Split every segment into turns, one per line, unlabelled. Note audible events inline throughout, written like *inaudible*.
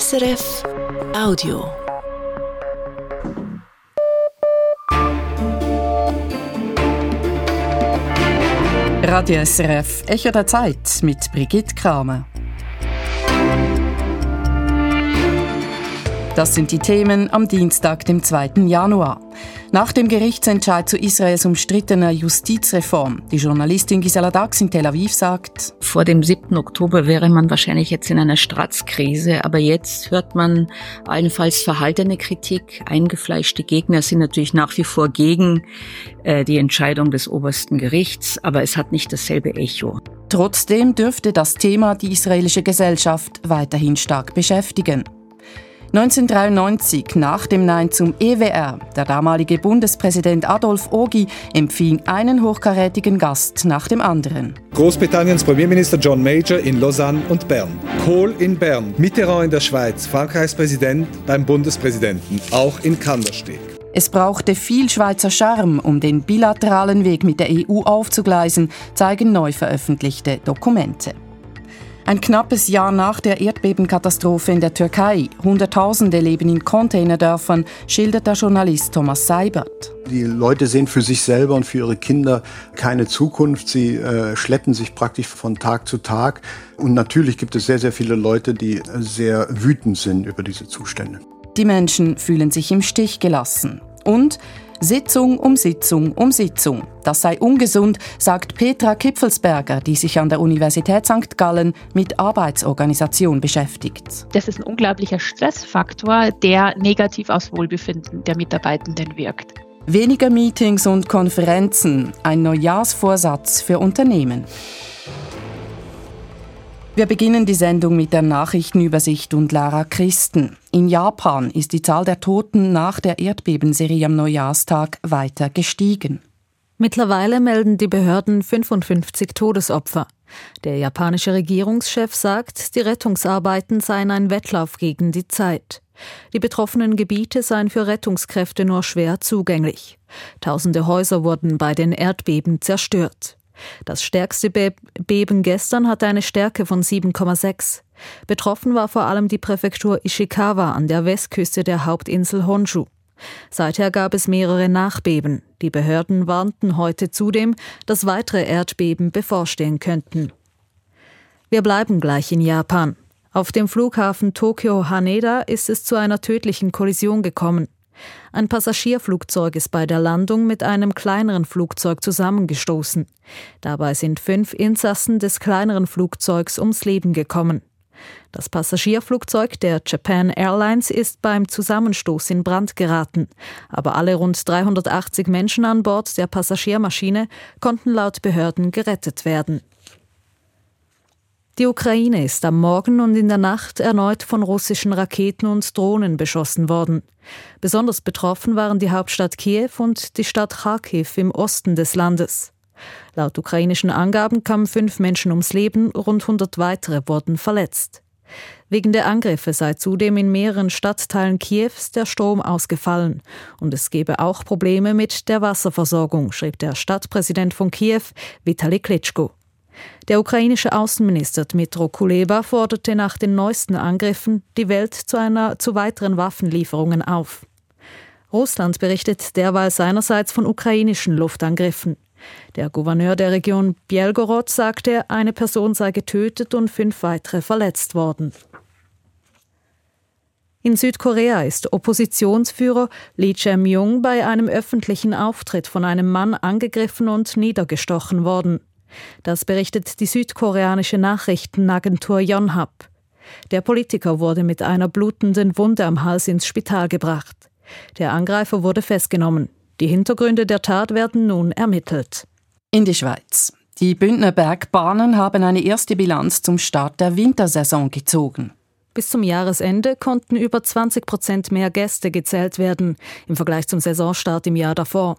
SRF Audio.
Radio SRF Echo der Zeit mit Brigitte Kramer. Das sind die Themen am Dienstag, dem 2. Januar. Nach dem Gerichtsentscheid zu Israels umstrittener Justizreform. Die Journalistin Gisela Dax in Tel Aviv sagt,
vor dem 7. Oktober wäre man wahrscheinlich jetzt in einer Stratzkrise, aber jetzt hört man allenfalls verhaltene Kritik. Eingefleischte Gegner sind natürlich nach wie vor gegen äh, die Entscheidung des obersten Gerichts, aber es hat nicht dasselbe Echo.
Trotzdem dürfte das Thema die israelische Gesellschaft weiterhin stark beschäftigen. 1993, nach dem Nein zum EWR, der damalige Bundespräsident Adolf Ogi empfing einen hochkarätigen Gast nach dem anderen.
Großbritanniens Premierminister John Major in Lausanne und Bern. Kohl in Bern, Mitterrand in der Schweiz, Frankreichs Präsident beim Bundespräsidenten, auch in Kandersteg.
Es brauchte viel Schweizer Charme, um den bilateralen Weg mit der EU aufzugleisen, zeigen neu veröffentlichte Dokumente. Ein knappes Jahr nach der Erdbebenkatastrophe in der Türkei, Hunderttausende leben in Containerdörfern, schildert der Journalist Thomas Seibert.
Die Leute sehen für sich selber und für ihre Kinder keine Zukunft. Sie äh, schleppen sich praktisch von Tag zu Tag. Und natürlich gibt es sehr, sehr viele Leute, die sehr wütend sind über diese Zustände.
Die Menschen fühlen sich im Stich gelassen. Und Sitzung um Sitzung um Sitzung. Das sei ungesund, sagt Petra Kipfelsberger, die sich an der Universität St. Gallen mit Arbeitsorganisation beschäftigt.
Das ist ein unglaublicher Stressfaktor, der negativ aufs Wohlbefinden der Mitarbeitenden wirkt.
Weniger Meetings und Konferenzen, ein Neujahrsvorsatz für Unternehmen. Wir beginnen die Sendung mit der Nachrichtenübersicht und Lara Christen. In Japan ist die Zahl der Toten nach der Erdbebenserie am Neujahrstag weiter gestiegen.
Mittlerweile melden die Behörden 55 Todesopfer. Der japanische Regierungschef sagt, die Rettungsarbeiten seien ein Wettlauf gegen die Zeit. Die betroffenen Gebiete seien für Rettungskräfte nur schwer zugänglich. Tausende Häuser wurden bei den Erdbeben zerstört. Das stärkste Be Beben gestern hatte eine Stärke von 7,6. Betroffen war vor allem die Präfektur Ishikawa an der Westküste der Hauptinsel Honshu. Seither gab es mehrere Nachbeben. Die Behörden warnten heute zudem, dass weitere Erdbeben bevorstehen könnten. Wir bleiben gleich in Japan. Auf dem Flughafen Tokio Haneda ist es zu einer tödlichen Kollision gekommen. Ein Passagierflugzeug ist bei der Landung mit einem kleineren Flugzeug zusammengestoßen. Dabei sind fünf Insassen des kleineren Flugzeugs ums Leben gekommen. Das Passagierflugzeug der Japan Airlines ist beim Zusammenstoß in Brand geraten, aber alle rund 380 Menschen an Bord der Passagiermaschine konnten laut Behörden gerettet werden. Die Ukraine ist am Morgen und in der Nacht erneut von russischen Raketen und Drohnen beschossen worden. Besonders betroffen waren die Hauptstadt Kiew und die Stadt Kharkiv im Osten des Landes. Laut ukrainischen Angaben kamen fünf Menschen ums Leben, rund 100 weitere wurden verletzt. Wegen der Angriffe sei zudem in mehreren Stadtteilen Kiews der Strom ausgefallen und es gebe auch Probleme mit der Wasserversorgung, schrieb der Stadtpräsident von Kiew, Vitali Klitschko. Der ukrainische Außenminister Dmitro Kuleba forderte nach den neuesten Angriffen die Welt zu, einer, zu weiteren Waffenlieferungen auf. Russland berichtet derweil seinerseits von ukrainischen Luftangriffen. Der Gouverneur der Region Bielgorod sagte, eine Person sei getötet und fünf weitere verletzt worden. In Südkorea ist Oppositionsführer Lee Jae-myung bei einem öffentlichen Auftritt von einem Mann angegriffen und niedergestochen worden. Das berichtet die südkoreanische Nachrichtenagentur Yonhap. Der Politiker wurde mit einer blutenden Wunde am Hals ins Spital gebracht. Der Angreifer wurde festgenommen. Die Hintergründe der Tat werden nun ermittelt.
In die Schweiz. Die Bündner Bergbahnen haben eine erste Bilanz zum Start der Wintersaison gezogen.
Bis zum Jahresende konnten über 20 Prozent mehr Gäste gezählt werden im Vergleich zum Saisonstart im Jahr davor.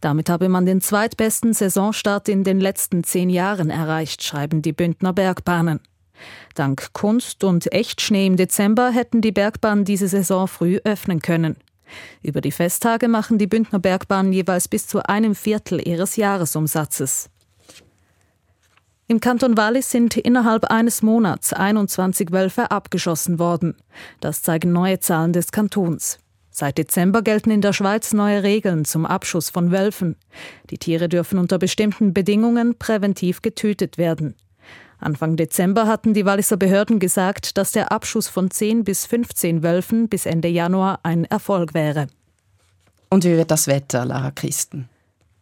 Damit habe man den zweitbesten Saisonstart in den letzten zehn Jahren erreicht, schreiben die Bündner Bergbahnen. Dank Kunst und Echtschnee im Dezember hätten die Bergbahnen diese Saison früh öffnen können. Über die Festtage machen die Bündner Bergbahnen jeweils bis zu einem Viertel ihres Jahresumsatzes. Im Kanton Wallis sind innerhalb eines Monats 21 Wölfe abgeschossen worden. Das zeigen neue Zahlen des Kantons. Seit Dezember gelten in der Schweiz neue Regeln zum Abschuss von Wölfen. Die Tiere dürfen unter bestimmten Bedingungen präventiv getötet werden. Anfang Dezember hatten die Walliser Behörden gesagt, dass der Abschuss von 10 bis 15 Wölfen bis Ende Januar ein Erfolg wäre.
Und wie wird das Wetter, Lara Christen?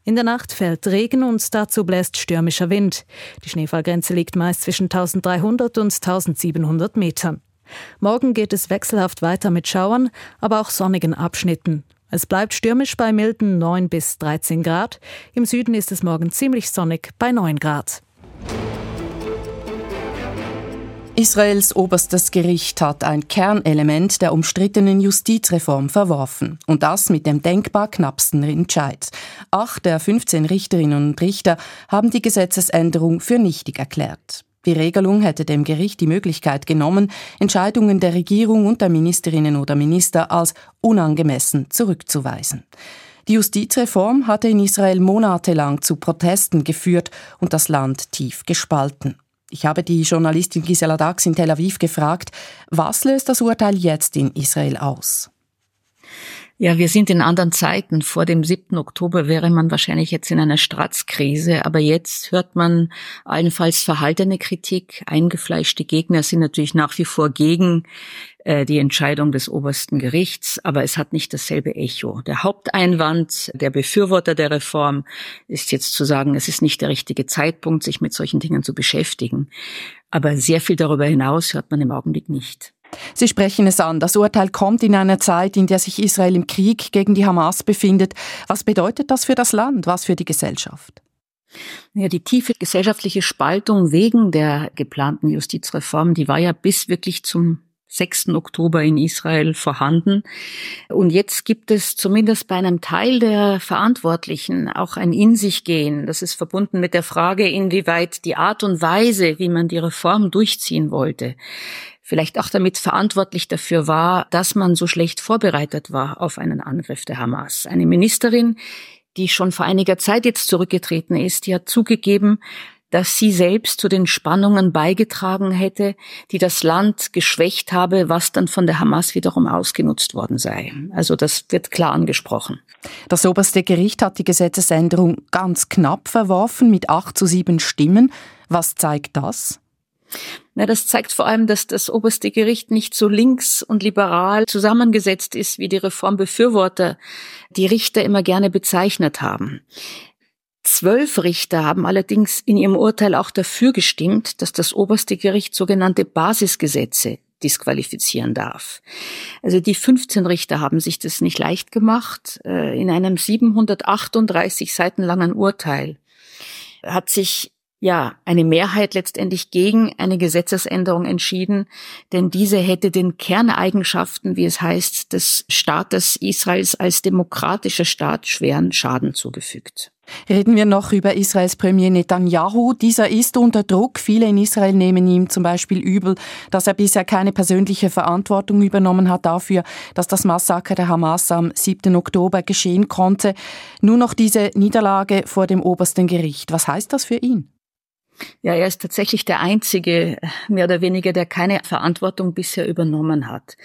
In der Nacht fällt Regen und dazu bläst stürmischer Wind. Die Schneefallgrenze liegt meist zwischen 1300 und 1700 Metern. Morgen geht es wechselhaft weiter mit Schauern, aber auch sonnigen Abschnitten. Es bleibt stürmisch bei milden 9 bis 13 Grad. Im Süden ist es morgen ziemlich sonnig bei 9 Grad.
Israels oberstes Gericht hat ein Kernelement der umstrittenen Justizreform verworfen. Und das mit dem denkbar knappsten Entscheid. Acht der 15 Richterinnen und Richter haben die Gesetzesänderung für nichtig erklärt. Die Regelung hätte dem Gericht die Möglichkeit genommen, Entscheidungen der Regierung und der Ministerinnen oder Minister als unangemessen zurückzuweisen. Die Justizreform hatte in Israel monatelang zu Protesten geführt und das Land tief gespalten. Ich habe die Journalistin Gisela Dax in Tel Aviv gefragt, was löst das Urteil jetzt in Israel aus?
Ja, wir sind in anderen Zeiten. Vor dem 7. Oktober wäre man wahrscheinlich jetzt in einer Stratzkrise, aber jetzt hört man allenfalls verhaltene Kritik. Eingefleischte Gegner sind natürlich nach wie vor gegen äh, die Entscheidung des obersten Gerichts, aber es hat nicht dasselbe Echo. Der Haupteinwand der Befürworter der Reform ist jetzt zu sagen, es ist nicht der richtige Zeitpunkt, sich mit solchen Dingen zu beschäftigen. Aber sehr viel darüber hinaus hört man im Augenblick nicht.
Sie sprechen es an. Das Urteil kommt in einer Zeit, in der sich Israel im Krieg gegen die Hamas befindet. Was bedeutet das für das Land? Was für die Gesellschaft?
Ja, die tiefe gesellschaftliche Spaltung wegen der geplanten Justizreform, die war ja bis wirklich zum 6. Oktober in Israel vorhanden. Und jetzt gibt es zumindest bei einem Teil der Verantwortlichen auch ein In sich gehen. Das ist verbunden mit der Frage, inwieweit die Art und Weise, wie man die Reform durchziehen wollte, vielleicht auch damit verantwortlich dafür war, dass man so schlecht vorbereitet war auf einen Angriff der Hamas. Eine Ministerin, die schon vor einiger Zeit jetzt zurückgetreten ist, die hat zugegeben, dass sie selbst zu den Spannungen beigetragen hätte, die das Land geschwächt habe, was dann von der Hamas wiederum ausgenutzt worden sei. Also das wird klar angesprochen.
Das oberste Gericht hat die Gesetzesänderung ganz knapp verworfen mit acht zu sieben Stimmen. Was zeigt das?
Na, das zeigt vor allem, dass das oberste Gericht nicht so links und liberal zusammengesetzt ist, wie die Reformbefürworter die Richter immer gerne bezeichnet haben. Zwölf Richter haben allerdings in ihrem Urteil auch dafür gestimmt, dass das oberste Gericht sogenannte Basisgesetze disqualifizieren darf. Also die 15 Richter haben sich das nicht leicht gemacht. Äh, in einem 738 Seiten langen Urteil hat sich ja, eine Mehrheit letztendlich gegen eine Gesetzesänderung entschieden, denn diese hätte den Kerneigenschaften, wie es heißt, des Staates Israels als demokratischer Staat schweren Schaden zugefügt.
Reden wir noch über Israels Premier Netanyahu. Dieser ist unter Druck. Viele in Israel nehmen ihm zum Beispiel übel, dass er bisher keine persönliche Verantwortung übernommen hat dafür, dass das Massaker der Hamas am 7. Oktober geschehen konnte. Nur noch diese Niederlage vor dem obersten Gericht. Was heißt das für ihn?
Ja, er ist tatsächlich der Einzige, mehr oder weniger, der keine Verantwortung bisher übernommen hat.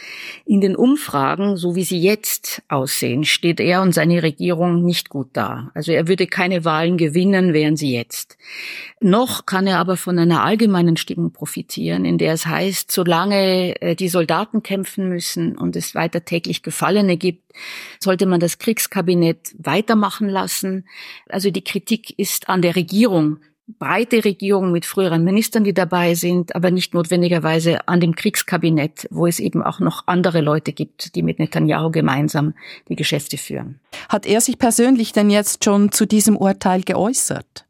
In den Umfragen, so wie sie jetzt aussehen, steht er und seine Regierung nicht gut da. Also er würde keine Wahlen gewinnen, wären sie jetzt. Noch kann er aber von einer allgemeinen Stimmung profitieren, in der es heißt, solange äh, die Soldaten kämpfen müssen und es weiter täglich Gefallene gibt, sollte man das Kriegskabinett weitermachen lassen. Also die Kritik ist an der Regierung breite Regierung mit früheren Ministern, die dabei sind, aber nicht notwendigerweise an dem Kriegskabinett, wo es eben auch noch andere Leute gibt, die mit Netanyahu gemeinsam die Geschäfte führen.
Hat er sich persönlich denn jetzt schon zu diesem Urteil geäußert?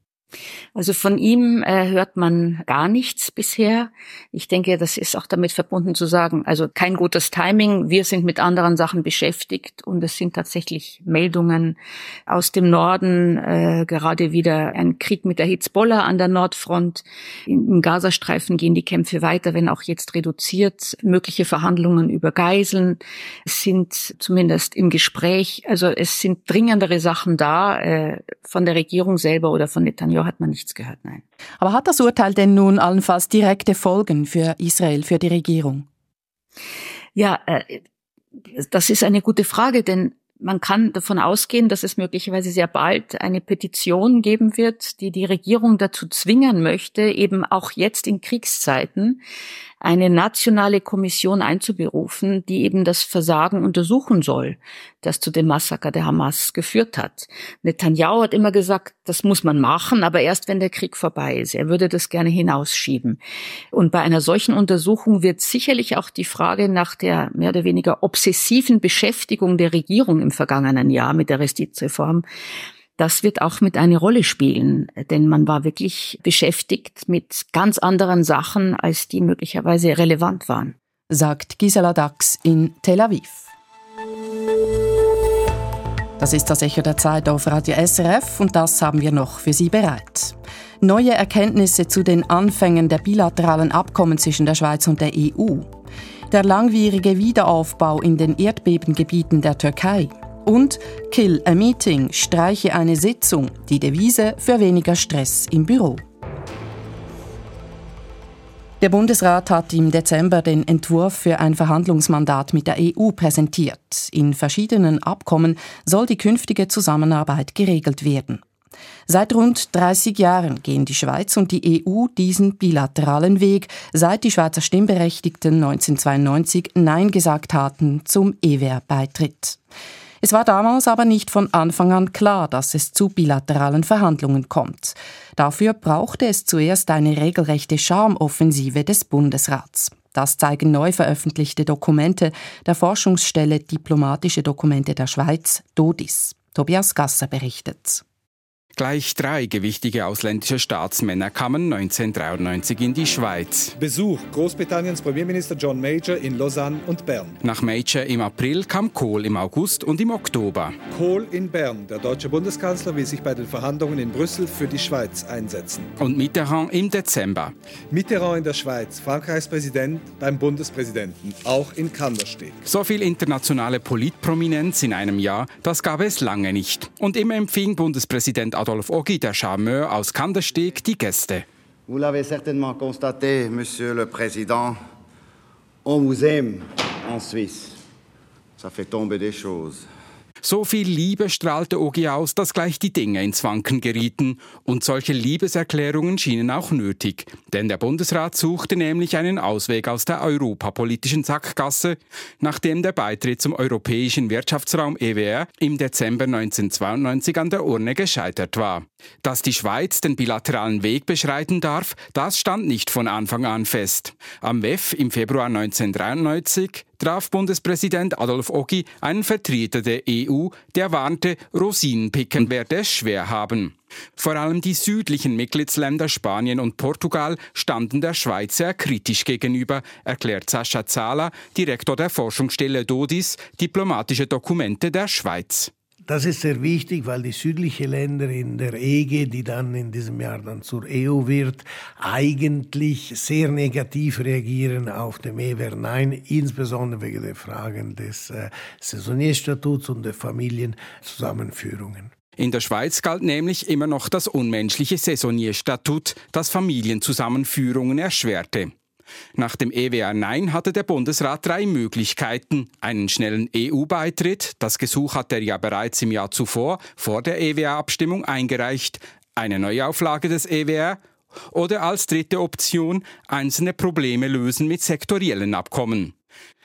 Also von ihm äh, hört man gar nichts bisher. Ich denke, das ist auch damit verbunden zu sagen, also kein gutes Timing. Wir sind mit anderen Sachen beschäftigt und es sind tatsächlich Meldungen aus dem Norden, äh, gerade wieder ein Krieg mit der Hitzbollah an der Nordfront. Im Gazastreifen gehen die Kämpfe weiter, wenn auch jetzt reduziert. Mögliche Verhandlungen über Geiseln sind zumindest im Gespräch. Also es sind dringendere Sachen da äh, von der Regierung selber oder von Netanyahu Netanyahu hat man nichts gehört, nein.
Aber hat das Urteil denn nun allenfalls direkte Folgen für Israel, für die Regierung?
Ja, äh, das ist eine gute Frage, denn man kann davon ausgehen, dass es möglicherweise sehr bald eine Petition geben wird, die die Regierung dazu zwingen möchte, eben auch jetzt in Kriegszeiten eine nationale Kommission einzuberufen, die eben das Versagen untersuchen soll, das zu dem Massaker der Hamas geführt hat. Netanyahu hat immer gesagt, das muss man machen, aber erst wenn der Krieg vorbei ist. Er würde das gerne hinausschieben. Und bei einer solchen Untersuchung wird sicherlich auch die Frage nach der mehr oder weniger obsessiven Beschäftigung der Regierung im vergangenen Jahr mit der Justizreform das wird auch mit eine Rolle spielen, denn man war wirklich beschäftigt mit ganz anderen Sachen, als die möglicherweise relevant waren.
Sagt Gisela Dax in Tel Aviv. Das ist das Echo der Zeit auf Radio SRF und das haben wir noch für Sie bereit. Neue Erkenntnisse zu den Anfängen der bilateralen Abkommen zwischen der Schweiz und der EU. Der langwierige Wiederaufbau in den Erdbebengebieten der Türkei. Und Kill a Meeting, streiche eine Sitzung, die Devise für weniger Stress im Büro. Der Bundesrat hat im Dezember den Entwurf für ein Verhandlungsmandat mit der EU präsentiert. In verschiedenen Abkommen soll die künftige Zusammenarbeit geregelt werden. Seit rund 30 Jahren gehen die Schweiz und die EU diesen bilateralen Weg, seit die Schweizer Stimmberechtigten 1992 Nein gesagt hatten zum EWR-Beitritt. Es war damals aber nicht von Anfang an klar, dass es zu bilateralen Verhandlungen kommt. Dafür brauchte es zuerst eine regelrechte Charmoffensive des Bundesrats. Das zeigen neu veröffentlichte Dokumente der Forschungsstelle Diplomatische Dokumente der Schweiz, DODIS. Tobias Gasser berichtet.
Gleich drei gewichtige ausländische Staatsmänner kamen 1993 in die Schweiz.
Besuch Großbritanniens Premierminister John Major in Lausanne und Bern.
Nach Major im April kam Kohl im August und im Oktober.
Kohl in Bern. Der deutsche Bundeskanzler will sich bei den Verhandlungen in Brüssel für die Schweiz einsetzen.
Und Mitterrand im Dezember.
Mitterrand in der Schweiz, Frankreichs Präsident beim Bundespräsidenten, auch in Kandersteg.
So viel internationale Politprominenz in einem Jahr, das gab es lange nicht. Und immer empfing Bundespräsident Adolf Charmeur aus die Gäste.
Vous l'avez certainement constaté, Monsieur le Président, on vous aime en Suisse. Ça fait tomber des choses.
So viel Liebe strahlte Ogi aus, dass gleich die Dinge ins Wanken gerieten. Und solche Liebeserklärungen schienen auch nötig. Denn der Bundesrat suchte nämlich einen Ausweg aus der europapolitischen Sackgasse, nachdem der Beitritt zum Europäischen Wirtschaftsraum EWR im Dezember 1992 an der Urne gescheitert war. Dass die Schweiz den bilateralen Weg beschreiten darf, das stand nicht von Anfang an fest. Am WEF im Februar 1993 traf Bundespräsident Adolf Ogi einen Vertreter der EU, der warnte, Rosinenpicken werde es schwer haben. Vor allem die südlichen Mitgliedsländer Spanien und Portugal standen der Schweiz sehr kritisch gegenüber, erklärt Sascha Zahler, Direktor der Forschungsstelle DODIS, diplomatische Dokumente der Schweiz.
Das ist sehr wichtig, weil die südlichen Länder in der EG, die dann in diesem Jahr dann zur EU wird, eigentlich sehr negativ reagieren auf dem EWR Nein, insbesondere wegen der Fragen des äh, Saisonierstatuts und der Familienzusammenführungen.
In der Schweiz galt nämlich immer noch das unmenschliche Saisonierstatut, das Familienzusammenführungen erschwerte. Nach dem EWR Nein hatte der Bundesrat drei Möglichkeiten. Einen schnellen EU-Beitritt, das Gesuch hat er ja bereits im Jahr zuvor, vor der EWR-Abstimmung eingereicht, eine Neuauflage des EWR oder als dritte Option einzelne Probleme lösen mit sektoriellen Abkommen.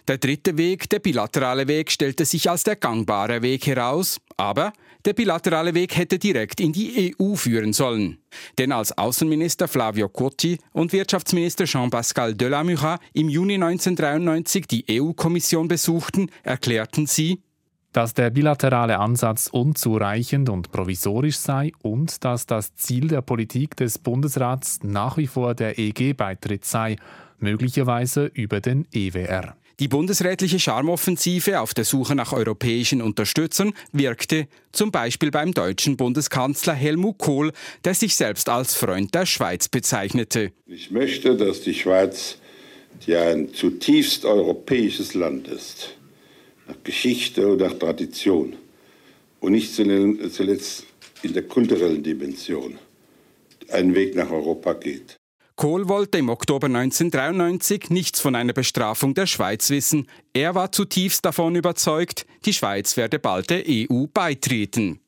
Der dritte Weg, der bilaterale Weg, stellte sich als der gangbare Weg heraus, aber der bilaterale Weg hätte direkt in die EU führen sollen. Denn als Außenminister Flavio Cotti und Wirtschaftsminister Jean-Pascal Delamura im Juni 1993 die EU-Kommission besuchten, erklärten sie,
dass der bilaterale Ansatz unzureichend und provisorisch sei und dass das Ziel der Politik des Bundesrats nach wie vor der EG-Beitritt sei, möglicherweise über den EWR.
Die bundesrätliche Charmoffensive auf der Suche nach europäischen Unterstützern wirkte zum Beispiel beim deutschen Bundeskanzler Helmut Kohl, der sich selbst als Freund der Schweiz bezeichnete.
Ich möchte, dass die Schweiz, die ein zutiefst europäisches Land ist, nach Geschichte und nach Tradition und nicht zuletzt in der kulturellen Dimension, ein Weg nach Europa geht.
Kohl wollte im Oktober 1993 nichts von einer Bestrafung der Schweiz wissen. Er war zutiefst davon überzeugt, die Schweiz werde bald der EU beitreten.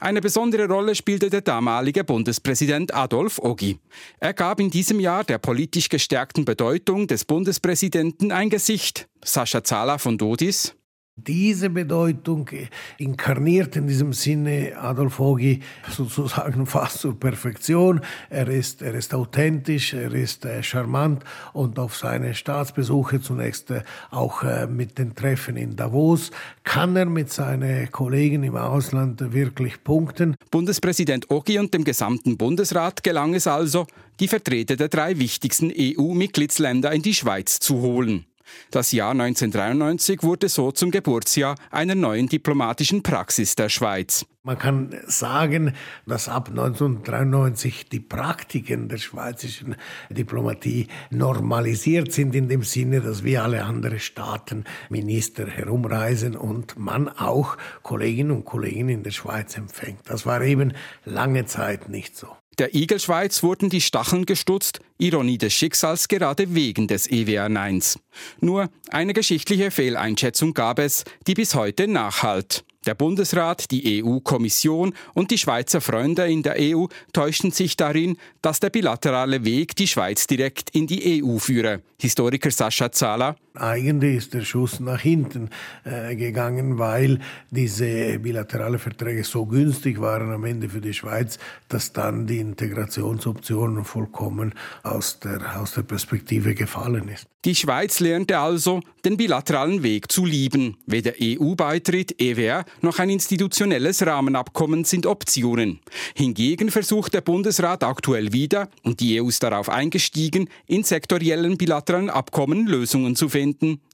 Eine besondere Rolle spielte der damalige Bundespräsident Adolf Ogi. Er gab in diesem Jahr der politisch gestärkten Bedeutung des Bundespräsidenten ein Gesicht. Sascha Zala von Dodis.
Diese Bedeutung inkarniert in diesem Sinne Adolf Ogi sozusagen *laughs* fast zur Perfektion. Er ist, er ist authentisch, er ist äh, charmant und auf seine Staatsbesuche zunächst äh, auch äh, mit den Treffen in Davos kann er mit seinen Kollegen im Ausland wirklich punkten.
Bundespräsident Ogi und dem gesamten Bundesrat gelang es also, die Vertreter der drei wichtigsten EU-Mitgliedsländer in die Schweiz zu holen. Das Jahr 1993 wurde so zum Geburtsjahr einer neuen diplomatischen Praxis der Schweiz.
Man kann sagen, dass ab 1993 die Praktiken der schweizerischen Diplomatie normalisiert sind in dem Sinne, dass wie alle anderen Staaten Minister herumreisen und man auch Kolleginnen und Kollegen in der Schweiz empfängt. Das war eben lange Zeit nicht so.
Der Igelschweiz wurden die Stacheln gestutzt, Ironie des Schicksals gerade wegen des EWR-Neins. Nur eine geschichtliche Fehleinschätzung gab es, die bis heute nachhalt. Der Bundesrat, die EU-Kommission und die Schweizer Freunde in der EU täuschten sich darin, dass der bilaterale Weg die Schweiz direkt in die EU führe. Historiker Sascha Zala.
Eigentlich ist der Schuss nach hinten äh, gegangen, weil diese bilaterale Verträge so günstig waren am Ende für die Schweiz, dass dann die Integrationsoptionen vollkommen aus der, aus der Perspektive gefallen ist.
Die Schweiz lernte also, den bilateralen Weg zu lieben. Weder EU-Beitritt, EWR, noch ein institutionelles Rahmenabkommen sind Optionen. Hingegen versucht der Bundesrat aktuell wieder, und die EU ist darauf eingestiegen, in sektoriellen bilateralen Abkommen Lösungen zu finden,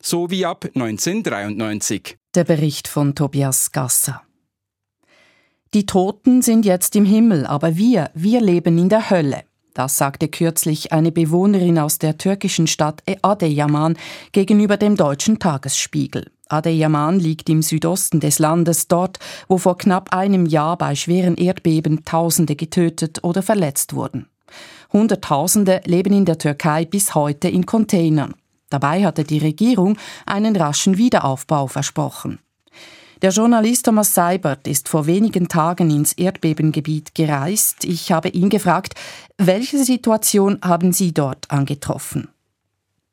so wie ab 1993.
Der Bericht von Tobias Gasser. Die Toten sind jetzt im Himmel, aber wir, wir leben in der Hölle. Das sagte kürzlich eine Bewohnerin aus der türkischen Stadt Adeyaman gegenüber dem deutschen Tagesspiegel. Adeyaman liegt im Südosten des Landes, dort, wo vor knapp einem Jahr bei schweren Erdbeben Tausende getötet oder verletzt wurden. Hunderttausende leben in der Türkei bis heute in Containern. Dabei hatte die Regierung einen raschen Wiederaufbau versprochen. Der Journalist Thomas Seibert ist vor wenigen Tagen ins Erdbebengebiet gereist. Ich habe ihn gefragt, welche Situation haben Sie dort angetroffen?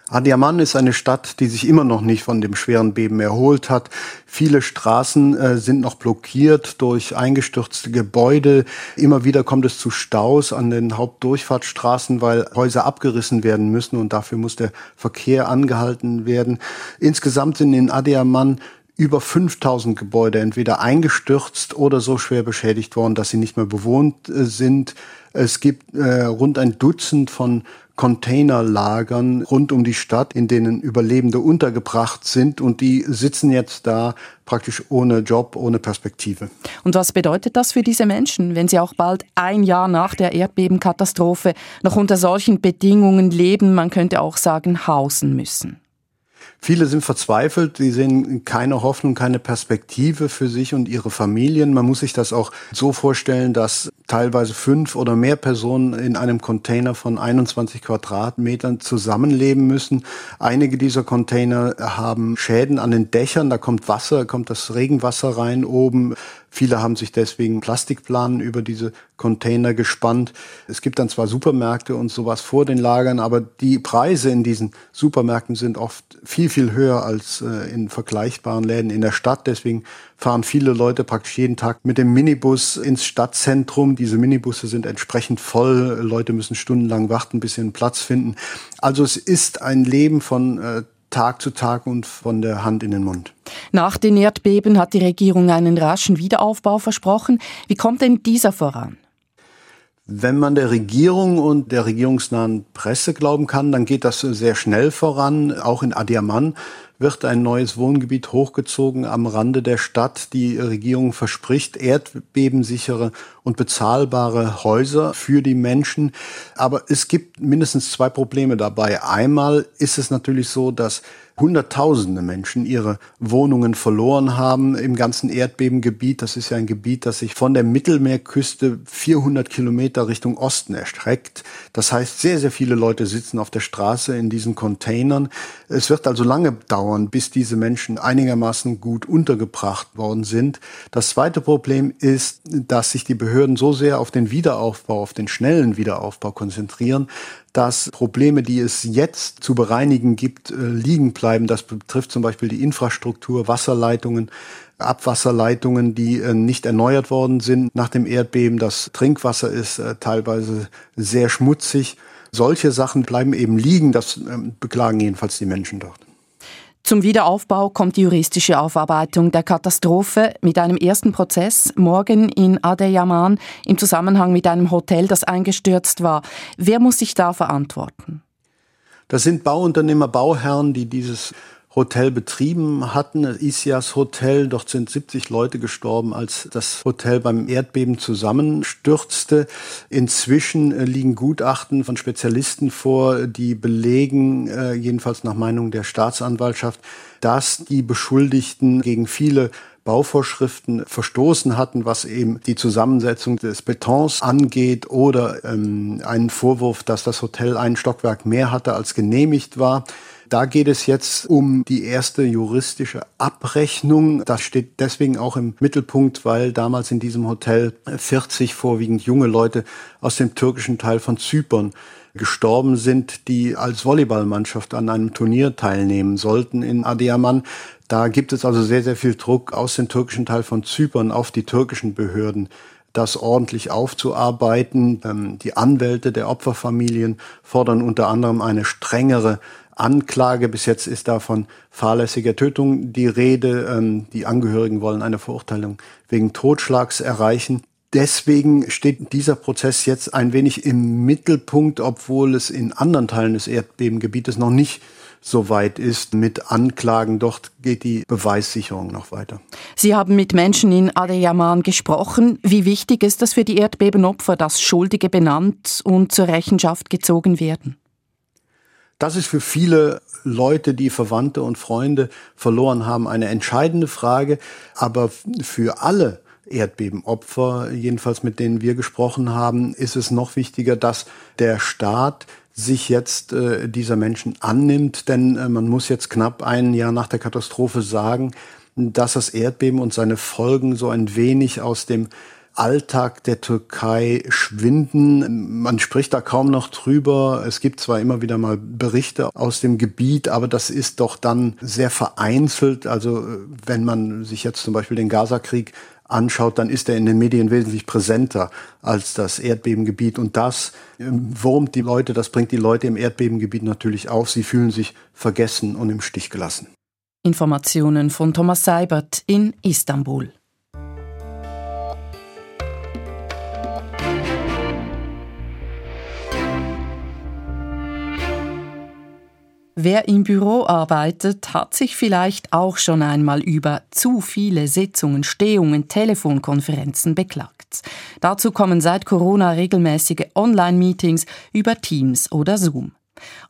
Adiaman ist eine Stadt, die sich immer noch nicht von dem schweren Beben erholt hat. Viele Straßen äh, sind noch blockiert durch eingestürzte Gebäude. Immer wieder kommt es zu Staus an den Hauptdurchfahrtsstraßen, weil Häuser abgerissen werden müssen und dafür muss der Verkehr angehalten werden. Insgesamt sind in Adiaman über 5000 Gebäude entweder eingestürzt oder so schwer beschädigt worden, dass sie nicht mehr bewohnt äh, sind. Es gibt äh, rund ein Dutzend von Containerlagern rund um die Stadt, in denen Überlebende untergebracht sind und die sitzen jetzt da praktisch ohne Job, ohne Perspektive.
Und was bedeutet das für diese Menschen, wenn sie auch bald ein Jahr nach der Erdbebenkatastrophe noch unter solchen Bedingungen leben, man könnte auch sagen, hausen müssen?
Viele sind verzweifelt, sie sehen keine Hoffnung, keine Perspektive für sich und ihre Familien. Man muss sich das auch so vorstellen, dass teilweise fünf oder mehr Personen in einem Container von 21 Quadratmetern zusammenleben müssen. Einige dieser Container haben Schäden an den Dächern, da kommt Wasser, kommt das Regenwasser rein oben. Viele haben sich deswegen Plastikplanen über diese Container gespannt. Es gibt dann zwar Supermärkte und sowas vor den Lagern, aber die Preise in diesen Supermärkten sind oft viel, viel höher als äh, in vergleichbaren Läden in der Stadt. Deswegen fahren viele Leute praktisch jeden Tag mit dem Minibus ins Stadtzentrum. Diese Minibusse sind entsprechend voll. Leute müssen stundenlang warten, bis sie einen Platz finden. Also es ist ein Leben von äh, Tag zu Tag und von der Hand in den Mund.
Nach den Erdbeben hat die Regierung einen raschen Wiederaufbau versprochen. Wie kommt denn dieser voran?
Wenn man der Regierung und der regierungsnahen Presse glauben kann, dann geht das sehr schnell voran. Auch in Adiaman wird ein neues Wohngebiet hochgezogen am Rande der Stadt. Die Regierung verspricht erdbebensichere und bezahlbare Häuser für die Menschen. Aber es gibt mindestens zwei Probleme dabei. Einmal ist es natürlich so, dass Hunderttausende Menschen ihre Wohnungen verloren haben im ganzen Erdbebengebiet. Das ist ja ein Gebiet, das sich von der Mittelmeerküste 400 Kilometer Richtung Osten erstreckt. Das heißt, sehr, sehr viele Leute sitzen auf der Straße in diesen Containern. Es wird also lange dauern, bis diese Menschen einigermaßen gut untergebracht worden sind. Das zweite Problem ist, dass sich die Behörden so sehr auf den Wiederaufbau, auf den schnellen Wiederaufbau konzentrieren, dass Probleme, die es jetzt zu bereinigen gibt, äh, liegen bleiben. Das betrifft zum Beispiel die Infrastruktur, Wasserleitungen, Abwasserleitungen, die äh, nicht erneuert worden sind nach dem Erdbeben. Das Trinkwasser ist äh, teilweise sehr schmutzig. Solche Sachen bleiben eben liegen. Das ähm, beklagen jedenfalls die Menschen dort.
Zum Wiederaufbau kommt die juristische Aufarbeitung der Katastrophe mit einem ersten Prozess morgen in Adeyaman im Zusammenhang mit einem Hotel, das eingestürzt war. Wer muss sich da verantworten?
Das sind Bauunternehmer, Bauherren, die dieses Hotel betrieben hatten, Isias Hotel. Dort sind 70 Leute gestorben, als das Hotel beim Erdbeben zusammenstürzte. Inzwischen äh, liegen Gutachten von Spezialisten vor, die belegen, äh, jedenfalls nach Meinung der Staatsanwaltschaft, dass die Beschuldigten gegen viele Bauvorschriften verstoßen hatten, was eben die Zusammensetzung des Betons angeht oder ähm, einen Vorwurf, dass das Hotel ein Stockwerk mehr hatte, als genehmigt war. Da geht es jetzt um die erste juristische Abrechnung. Das steht deswegen auch im Mittelpunkt, weil damals in diesem Hotel 40 vorwiegend junge Leute aus dem türkischen Teil von Zypern gestorben sind, die als Volleyballmannschaft an einem Turnier teilnehmen sollten in Adiaman. Da gibt es also sehr, sehr viel Druck aus dem türkischen Teil von Zypern auf die türkischen Behörden das ordentlich aufzuarbeiten. Ähm, die Anwälte der Opferfamilien fordern unter anderem eine strengere Anklage. Bis jetzt ist da von fahrlässiger Tötung die Rede. Ähm, die Angehörigen wollen eine Verurteilung wegen Totschlags erreichen. Deswegen steht dieser Prozess jetzt ein wenig im Mittelpunkt, obwohl es in anderen Teilen des Erdbebengebietes noch nicht so weit ist mit Anklagen. Dort geht die Beweissicherung noch weiter.
Sie haben mit Menschen in Adeyaman gesprochen. Wie wichtig ist das für die Erdbebenopfer, dass Schuldige benannt und zur Rechenschaft gezogen werden?
Das ist für viele Leute, die Verwandte und Freunde verloren haben, eine entscheidende Frage. Aber für alle Erdbebenopfer, jedenfalls mit denen wir gesprochen haben, ist es noch wichtiger, dass der Staat sich jetzt äh, dieser Menschen annimmt, denn äh, man muss jetzt knapp ein Jahr nach der Katastrophe sagen, dass das Erdbeben und seine Folgen so ein wenig aus dem Alltag der Türkei schwinden. Man spricht da kaum noch drüber. Es gibt zwar immer wieder mal Berichte aus dem Gebiet, aber das ist doch dann sehr vereinzelt. Also wenn man sich jetzt zum Beispiel den Gazakrieg anschaut, dann ist er in den Medien wesentlich präsenter als das Erdbebengebiet. Und das ähm, wurmt die Leute, das bringt die Leute im Erdbebengebiet natürlich auf. Sie fühlen sich vergessen und im Stich gelassen.
Informationen von Thomas Seibert in Istanbul. Wer im Büro arbeitet, hat sich vielleicht auch schon einmal über zu viele Sitzungen, Stehungen, Telefonkonferenzen beklagt. Dazu kommen seit Corona regelmäßige Online-Meetings über Teams oder Zoom.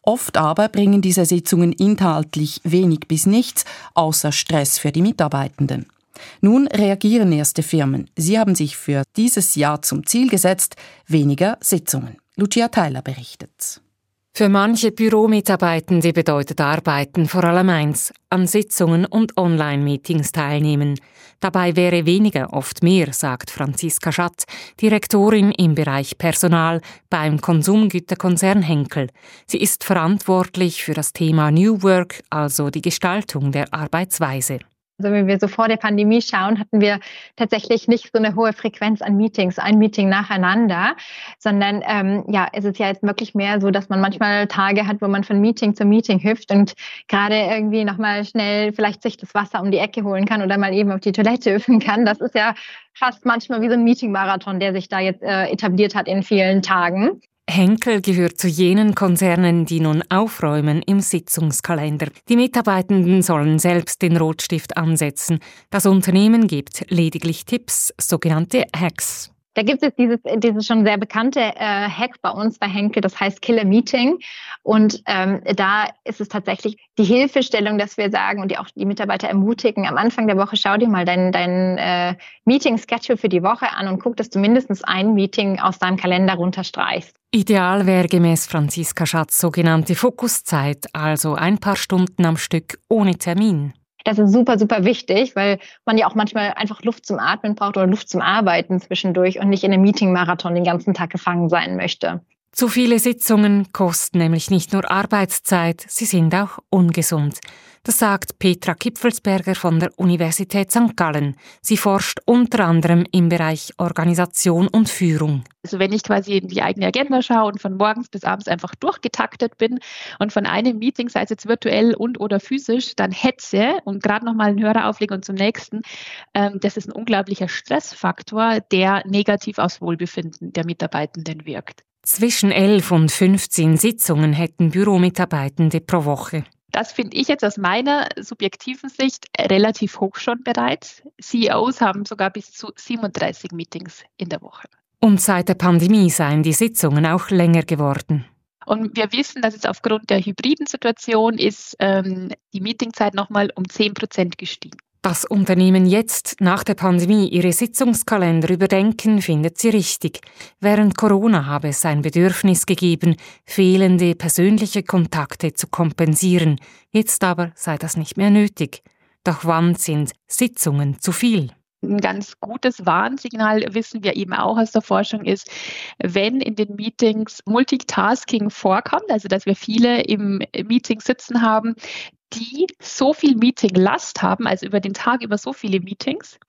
Oft aber bringen diese Sitzungen inhaltlich wenig bis nichts, außer Stress für die Mitarbeitenden. Nun reagieren erste Firmen. Sie haben sich für dieses Jahr zum Ziel gesetzt, weniger Sitzungen. Lucia Theiler berichtet.
Für manche Büromitarbeitende bedeutet Arbeiten vor allem eins, an Sitzungen und Online-Meetings teilnehmen. Dabei wäre weniger oft mehr, sagt Franziska Schatt, Direktorin im Bereich Personal beim Konsumgüterkonzern Henkel. Sie ist verantwortlich für das Thema New Work, also die Gestaltung der Arbeitsweise.
Also wenn wir so vor der Pandemie schauen, hatten wir tatsächlich nicht so eine hohe Frequenz an Meetings, ein Meeting nacheinander, sondern ähm, ja, es ist ja jetzt wirklich mehr so, dass man manchmal Tage hat, wo man von Meeting zu Meeting hüpft und gerade irgendwie nochmal schnell vielleicht sich das Wasser um die Ecke holen kann oder mal eben auf die Toilette *laughs* öffnen kann. Das ist ja fast manchmal wie so ein Meeting-Marathon, der sich da jetzt äh, etabliert hat in vielen Tagen.
Henkel gehört zu jenen Konzernen, die nun aufräumen im Sitzungskalender. Die Mitarbeitenden sollen selbst den Rotstift ansetzen. Das Unternehmen gibt lediglich Tipps, sogenannte Hacks.
Da gibt es dieses, dieses schon sehr bekannte äh, Hack bei uns bei Henkel, das heißt Killer Meeting. Und ähm, da ist es tatsächlich die Hilfestellung, dass wir sagen und die auch die Mitarbeiter ermutigen, am Anfang der Woche schau dir mal dein, dein äh, Meeting-Schedule für die Woche an und guck, dass du mindestens ein Meeting aus deinem Kalender runterstreichst.
Ideal wäre gemäß Franziska Schatz sogenannte Fokuszeit, also ein paar Stunden am Stück ohne Termin.
Das ist super, super wichtig, weil man ja auch manchmal einfach Luft zum Atmen braucht oder Luft zum Arbeiten zwischendurch und nicht in einem Meeting-Marathon den ganzen Tag gefangen sein möchte.
Zu viele Sitzungen kosten nämlich nicht nur Arbeitszeit, sie sind auch ungesund. Das sagt Petra Kipfelsberger von der Universität St. Gallen. Sie forscht unter anderem im Bereich Organisation und Führung.
Also wenn ich quasi in die eigene Agenda schaue und von morgens bis abends einfach durchgetaktet bin und von einem Meeting, sei es jetzt virtuell und oder physisch, dann hetze und gerade nochmal einen Hörer auflege und zum nächsten, ähm, das ist ein unglaublicher Stressfaktor, der negativ aufs Wohlbefinden der Mitarbeitenden wirkt.
Zwischen 11 und 15 Sitzungen hätten Büromitarbeitende pro Woche.
Das finde ich jetzt aus meiner subjektiven Sicht relativ hoch schon bereits. CEOs haben sogar bis zu 37 Meetings in der Woche.
Und seit der Pandemie seien die Sitzungen auch länger geworden.
Und wir wissen, dass jetzt aufgrund der hybriden Situation ist ähm, die Meetingzeit nochmal um 10 Prozent gestiegen.
Dass Unternehmen jetzt nach der Pandemie ihre Sitzungskalender überdenken, findet sie richtig. Während Corona habe es ein Bedürfnis gegeben, fehlende persönliche Kontakte zu kompensieren. Jetzt aber sei das nicht mehr nötig. Doch wann sind Sitzungen zu viel?
Ein ganz gutes Warnsignal wissen wir eben auch aus der Forschung ist, wenn in den Meetings Multitasking vorkommt, also dass wir viele im Meeting sitzen haben, die so viel Meeting-Last haben, also über den Tag über so viele Meetings,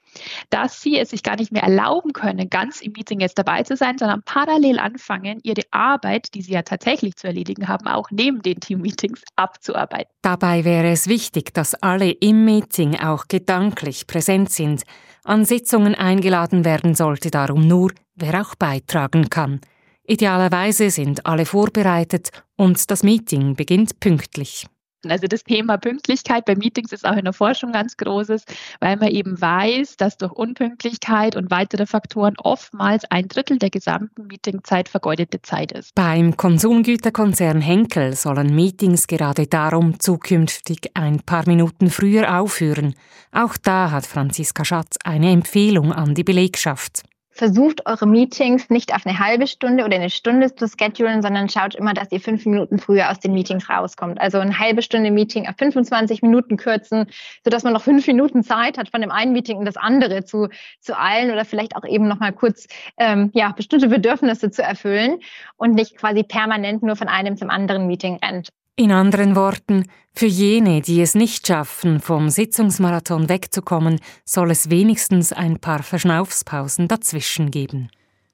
dass sie es sich gar nicht mehr erlauben können, ganz im Meeting jetzt dabei zu sein, sondern parallel anfangen, ihre Arbeit, die sie ja tatsächlich zu erledigen haben, auch neben den Team-Meetings abzuarbeiten.
Dabei wäre es wichtig, dass alle im Meeting auch gedanklich präsent sind. An Sitzungen eingeladen werden sollte darum nur, wer auch beitragen kann. Idealerweise sind alle vorbereitet und das Meeting beginnt pünktlich.
Also das Thema Pünktlichkeit bei Meetings ist auch in der Forschung ganz großes, weil man eben weiß, dass durch Unpünktlichkeit und weitere Faktoren oftmals ein Drittel der gesamten Meetingzeit vergeudete Zeit ist.
Beim Konsumgüterkonzern Henkel sollen Meetings gerade darum zukünftig ein paar Minuten früher aufhören. Auch da hat Franziska Schatz eine Empfehlung an die Belegschaft
versucht eure Meetings nicht auf eine halbe Stunde oder eine Stunde zu schedulen, sondern schaut immer, dass ihr fünf Minuten früher aus den Meetings rauskommt. Also eine halbe Stunde Meeting auf 25 Minuten kürzen, sodass man noch fünf Minuten Zeit hat, von dem einen Meeting in das andere zu, zu eilen oder vielleicht auch eben noch mal kurz ähm, ja, bestimmte Bedürfnisse zu erfüllen und nicht quasi permanent nur von einem zum anderen Meeting rennt.
In anderen Worten, für jene, die es nicht schaffen, vom Sitzungsmarathon wegzukommen, soll es wenigstens ein paar Verschnaufspausen dazwischen geben.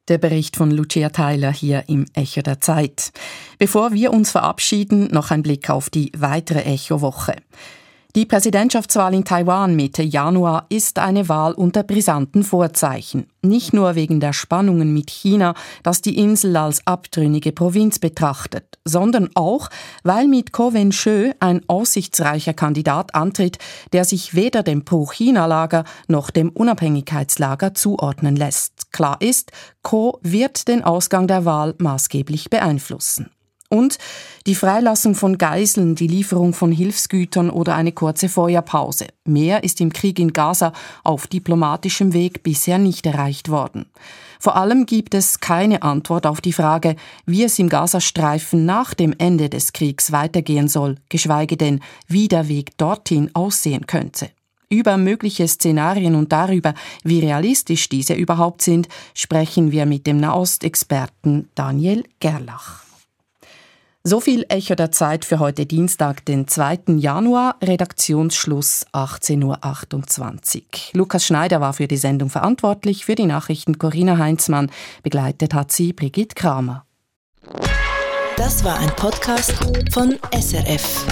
Der Bericht von Lucia Tyler hier im Echo der Zeit. Bevor wir uns verabschieden, noch ein Blick auf die weitere Echo-Woche. Die Präsidentschaftswahl in Taiwan Mitte Januar ist eine Wahl unter brisanten Vorzeichen. Nicht nur wegen der Spannungen mit China, das die Insel als abtrünnige Provinz betrachtet, sondern auch, weil mit Ko Wen-shö ein aussichtsreicher Kandidat antritt, der sich weder dem Pro-China-Lager noch dem Unabhängigkeitslager zuordnen lässt. Klar ist, Ko wird den Ausgang der Wahl maßgeblich beeinflussen. Und die Freilassung von Geiseln, die Lieferung von Hilfsgütern oder eine kurze Feuerpause. Mehr ist im Krieg in Gaza auf diplomatischem Weg bisher nicht erreicht worden. Vor allem gibt es keine Antwort auf die Frage, wie es im Gazastreifen nach dem Ende des Kriegs weitergehen soll, geschweige denn, wie der Weg dorthin aussehen könnte. Über mögliche Szenarien und darüber, wie realistisch diese überhaupt sind, sprechen wir mit dem Nahostexperten Daniel Gerlach. So viel Echo der Zeit für heute Dienstag, den 2. Januar, Redaktionsschluss 18.28 Uhr. Lukas Schneider war für die Sendung verantwortlich, für die Nachrichten Corinna Heinzmann. Begleitet hat sie Brigitte Kramer.
Das war ein Podcast von SRF.